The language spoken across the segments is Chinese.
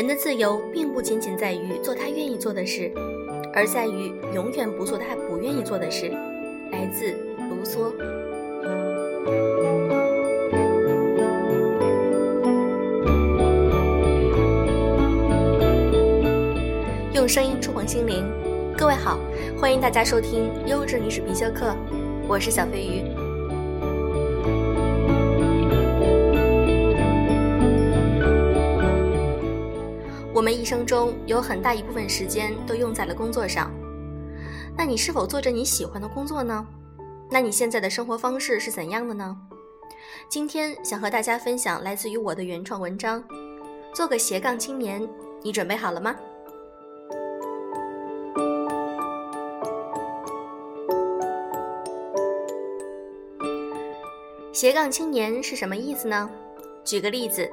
人的自由并不仅仅在于做他愿意做的事，而在于永远不做他不愿意做的事。来自卢梭。用声音触碰心灵，各位好，欢迎大家收听《优质女史必修课》，我是小飞鱼。一生中有很大一部分时间都用在了工作上，那你是否做着你喜欢的工作呢？那你现在的生活方式是怎样的呢？今天想和大家分享来自于我的原创文章，《做个斜杠青年》，你准备好了吗？斜杠青年是什么意思呢？举个例子，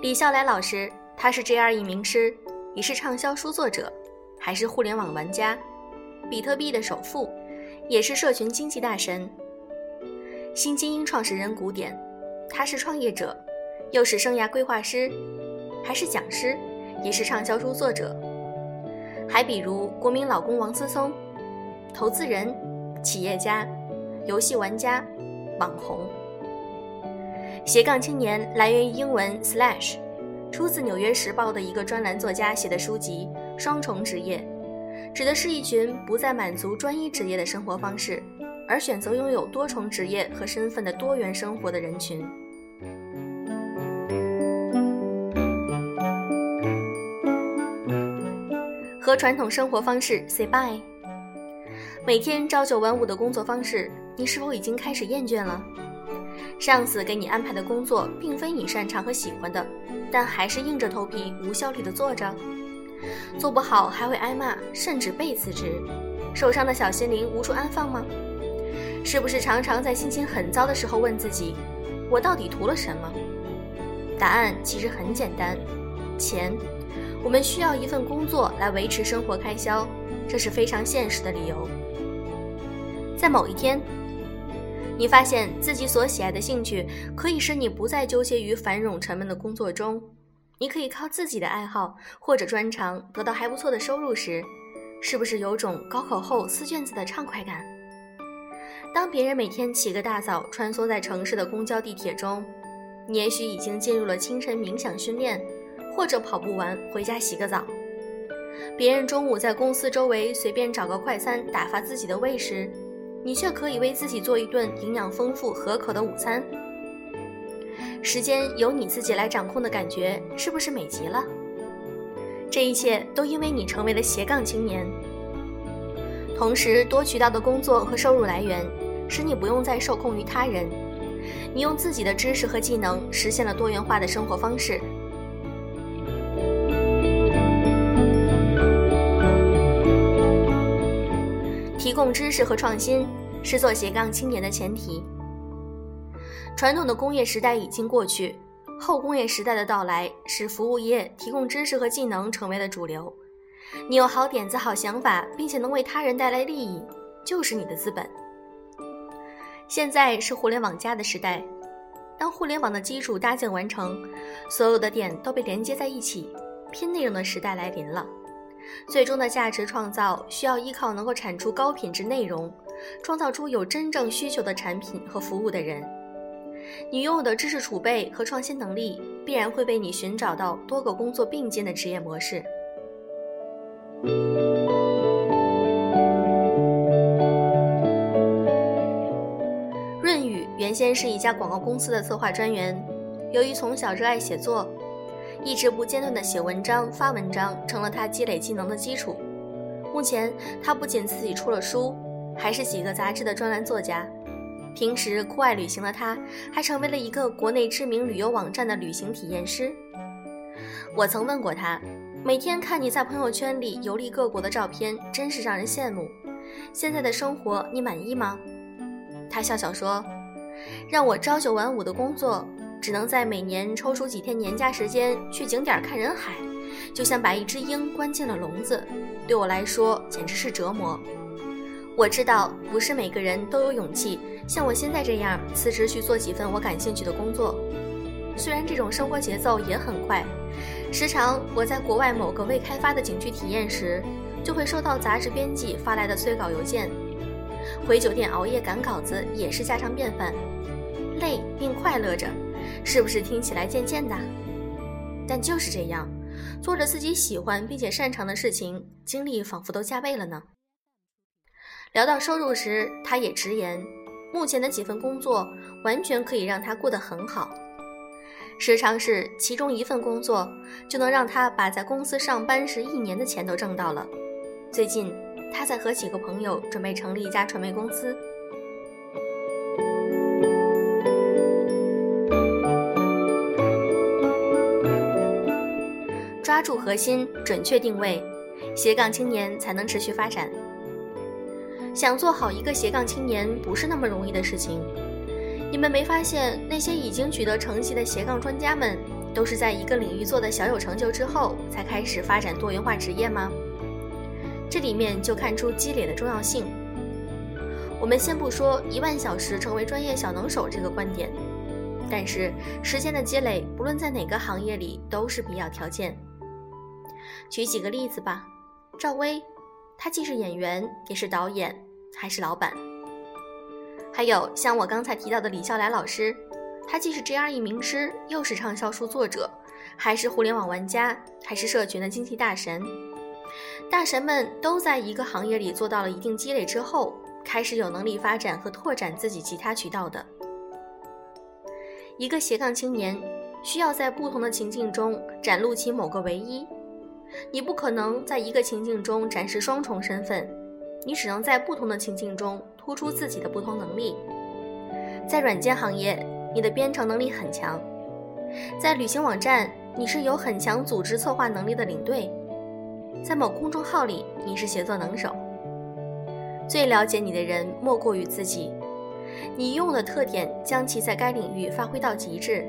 李笑来老师，他是 GRE 名师，也是畅销书作者，还是互联网玩家，比特币的首富，也是社群经济大神。新精英创始人古典，他是创业者，又是生涯规划师，还是讲师，也是畅销书作者。还比如国民老公王思聪，投资人，企业家，游戏玩家。网红，斜杠青年来源于英文 slash，出自《纽约时报》的一个专栏作家写的书籍《双重职业》，指的是一群不再满足专一职业的生活方式，而选择拥有多重职业和身份的多元生活的人群。和传统生活方式 say bye，每天朝九晚五的工作方式。你是否已经开始厌倦了？上司给你安排的工作并非你擅长和喜欢的，但还是硬着头皮无效率的做着，做不好还会挨骂，甚至被辞职。受伤的小心灵无处安放吗？是不是常常在心情很糟的时候问自己：我到底图了什么？答案其实很简单：钱。我们需要一份工作来维持生活开销，这是非常现实的理由。在某一天。你发现自己所喜爱的兴趣可以使你不再纠结于繁冗沉闷的工作中，你可以靠自己的爱好或者专长得到还不错的收入时，是不是有种高考后撕卷子的畅快感？当别人每天起个大早穿梭在城市的公交地铁中，你也许已经进入了清晨冥想训练，或者跑步完回家洗个澡。别人中午在公司周围随便找个快餐打发自己的胃时。你却可以为自己做一顿营养丰富、可口的午餐。时间由你自己来掌控的感觉，是不是美极了？这一切都因为你成为了斜杠青年。同时，多渠道的工作和收入来源，使你不用再受控于他人。你用自己的知识和技能，实现了多元化的生活方式。提供知识和创新是做斜杠青年的前提。传统的工业时代已经过去，后工业时代的到来使服务业提供知识和技能成为了主流。你有好点子、好想法，并且能为他人带来利益，就是你的资本。现在是互联网加的时代，当互联网的基础搭建完成，所有的点都被连接在一起，拼内容的时代来临了。最终的价值创造需要依靠能够产出高品质内容，创造出有真正需求的产品和服务的人。你拥有的知识储备和创新能力，必然会被你寻找到多个工作并肩的职业模式。润宇原先是一家广告公司的策划专员，由于从小热爱写作。一直不间断的写文章、发文章，成了他积累技能的基础。目前，他不仅自己出了书，还是几个杂志的专栏作家。平时酷爱旅行的他，还成为了一个国内知名旅游网站的旅行体验师。我曾问过他，每天看你在朋友圈里游历各国的照片，真是让人羡慕。现在的生活你满意吗？他笑笑说：“让我朝九晚五的工作。”只能在每年抽出几天年假时间去景点看人海，就像把一只鹰关进了笼子，对我来说简直是折磨。我知道不是每个人都有勇气像我现在这样辞职去做几份我感兴趣的工作，虽然这种生活节奏也很快，时常我在国外某个未开发的景区体验时，就会收到杂志编辑发来的催稿邮件。回酒店熬夜赶稿子也是家常便饭，累并快乐着，是不是听起来贱贱的？但就是这样，做着自己喜欢并且擅长的事情，精力仿佛都加倍了呢。聊到收入时，他也直言，目前的几份工作完全可以让他过得很好，时常是其中一份工作就能让他把在公司上班时一年的钱都挣到了。最近。他在和几个朋友准备成立一家传媒公司，抓住核心，准确定位，斜杠青年才能持续发展。想做好一个斜杠青年不是那么容易的事情。你们没发现那些已经取得成绩的斜杠专家们，都是在一个领域做的小有成就之后，才开始发展多元化职业吗？这里面就看出积累的重要性。我们先不说一万小时成为专业小能手这个观点，但是时间的积累，不论在哪个行业里都是必要条件。举几个例子吧，赵薇，她既是演员，也是导演，还是老板。还有像我刚才提到的李笑来老师，他既是 GRE 名师，又是畅销书作者，还是互联网玩家，还是社群的经济大神。大神们都在一个行业里做到了一定积累之后，开始有能力发展和拓展自己其他渠道的。一个斜杠青年需要在不同的情境中展露其某个唯一，你不可能在一个情境中展示双重身份，你只能在不同的情境中突出自己的不同能力。在软件行业，你的编程能力很强；在旅行网站，你是有很强组织策划能力的领队。在某公众号里，你是写作能手。最了解你的人莫过于自己。你拥有的特点，将其在该领域发挥到极致，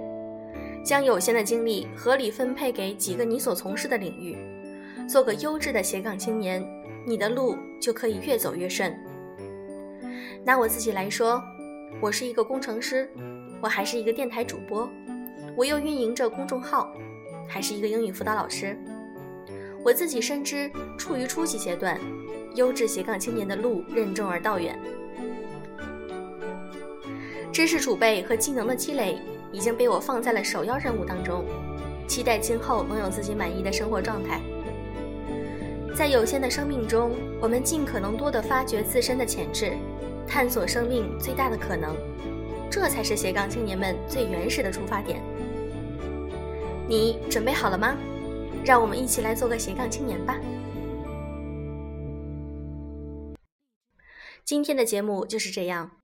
将有限的精力合理分配给几个你所从事的领域，做个优质的斜杠青年，你的路就可以越走越顺。拿我自己来说，我是一个工程师，我还是一个电台主播，我又运营着公众号，还是一个英语辅导老师。我自己深知，处于初级阶段，优质斜杠青年的路任重而道远。知识储备和技能的积累已经被我放在了首要任务当中，期待今后能有自己满意的生活状态。在有限的生命中，我们尽可能多的发掘自身的潜质，探索生命最大的可能，这才是斜杠青年们最原始的出发点。你准备好了吗？让我们一起来做个斜杠青年吧。今天的节目就是这样。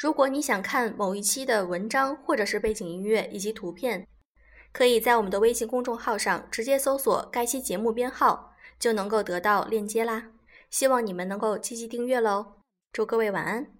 如果你想看某一期的文章或者是背景音乐以及图片，可以在我们的微信公众号上直接搜索该期节目编号，就能够得到链接啦。希望你们能够积极订阅喽。祝各位晚安。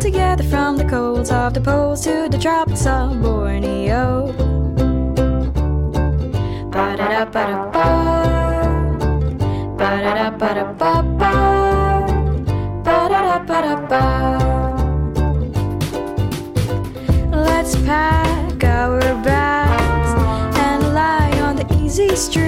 Together from the colds of the poles to the tropics of Borneo. Let's pack our bags and lie on the easy street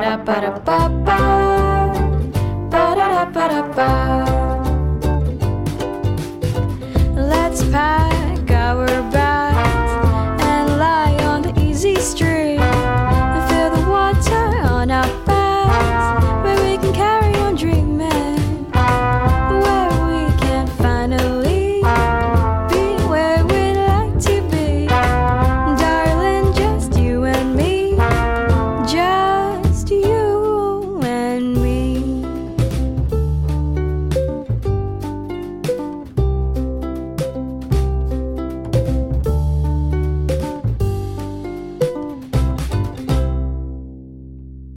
ba da ba da ba